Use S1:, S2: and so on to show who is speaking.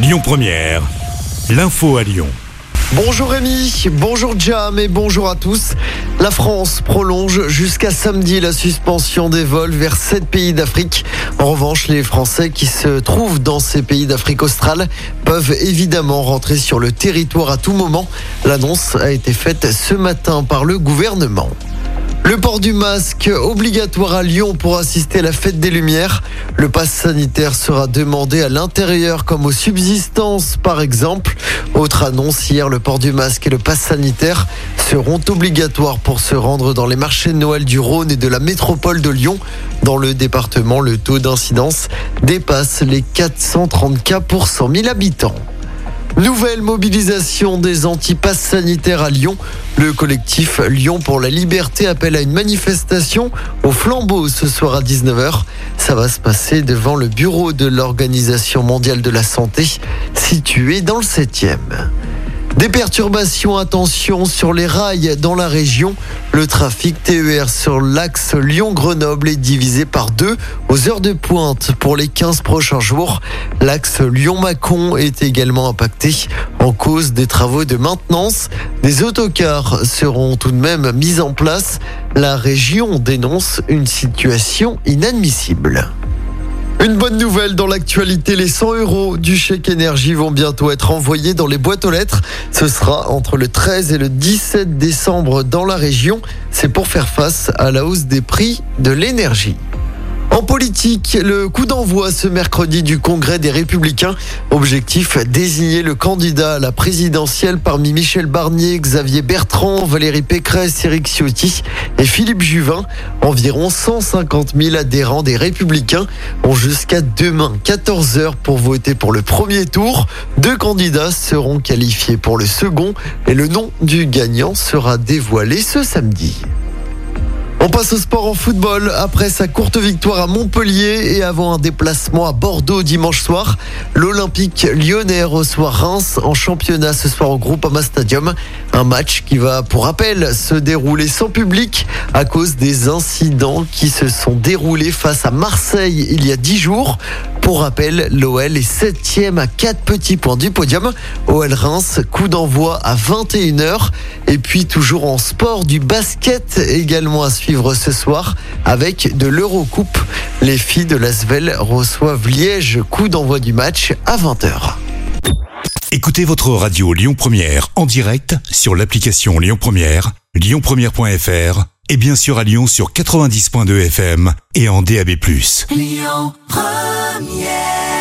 S1: Lyon Première, l'info à Lyon.
S2: Bonjour Rémi, bonjour Jam et bonjour à tous. La France prolonge jusqu'à samedi la suspension des vols vers sept pays d'Afrique. En revanche, les Français qui se trouvent dans ces pays d'Afrique australe peuvent évidemment rentrer sur le territoire à tout moment. L'annonce a été faite ce matin par le gouvernement. Le port du masque obligatoire à Lyon pour assister à la fête des Lumières. Le pass sanitaire sera demandé à l'intérieur comme aux subsistances par exemple. Autre annonce hier, le port du masque et le pass sanitaire seront obligatoires pour se rendre dans les marchés de Noël du Rhône et de la métropole de Lyon. Dans le département, le taux d'incidence dépasse les 430 cas pour 100 000 habitants. Nouvelle mobilisation des antipasses sanitaires à Lyon. Le collectif Lyon pour la liberté appelle à une manifestation au flambeau ce soir à 19h. Ça va se passer devant le bureau de l'Organisation mondiale de la santé situé dans le 7e. Des perturbations, attention, sur les rails dans la région. Le trafic TER sur l'axe Lyon-Grenoble est divisé par deux aux heures de pointe pour les 15 prochains jours. L'axe Lyon-Mâcon est également impacté en cause des travaux de maintenance. Des autocars seront tout de même mis en place. La région dénonce une situation inadmissible. Une bonne nouvelle dans l'actualité, les 100 euros du chèque énergie vont bientôt être envoyés dans les boîtes aux lettres. Ce sera entre le 13 et le 17 décembre dans la région. C'est pour faire face à la hausse des prix de l'énergie. En politique, le coup d'envoi ce mercredi du Congrès des Républicains. Objectif, désigner le candidat à la présidentielle parmi Michel Barnier, Xavier Bertrand, Valérie Pécresse, Éric Ciotti et Philippe Juvin. Environ 150 000 adhérents des Républicains ont jusqu'à demain 14 heures pour voter pour le premier tour. Deux candidats seront qualifiés pour le second et le nom du gagnant sera dévoilé ce samedi. On passe au sport en football. Après sa courte victoire à Montpellier et avant un déplacement à Bordeaux dimanche soir, l'Olympique lyonnais reçoit Reims en championnat ce soir au Groupama Stadium. Un match qui va, pour rappel, se dérouler sans public à cause des incidents qui se sont déroulés face à Marseille il y a dix jours. Pour rappel, l'OL est septième à 4 petits points du podium. OL Reims, coup d'envoi à 21h. Et puis toujours en sport, du basket également à suivre ce soir avec de l'Eurocoupe. Les filles de l'Asvel reçoivent Liège, coup d'envoi du match à 20h.
S1: Écoutez votre radio Lyon Première en direct sur l'application Lyon Première, lyonpremière.fr et bien sûr à Lyon sur 90.2 FM et en DAB+.
S3: Lyon Première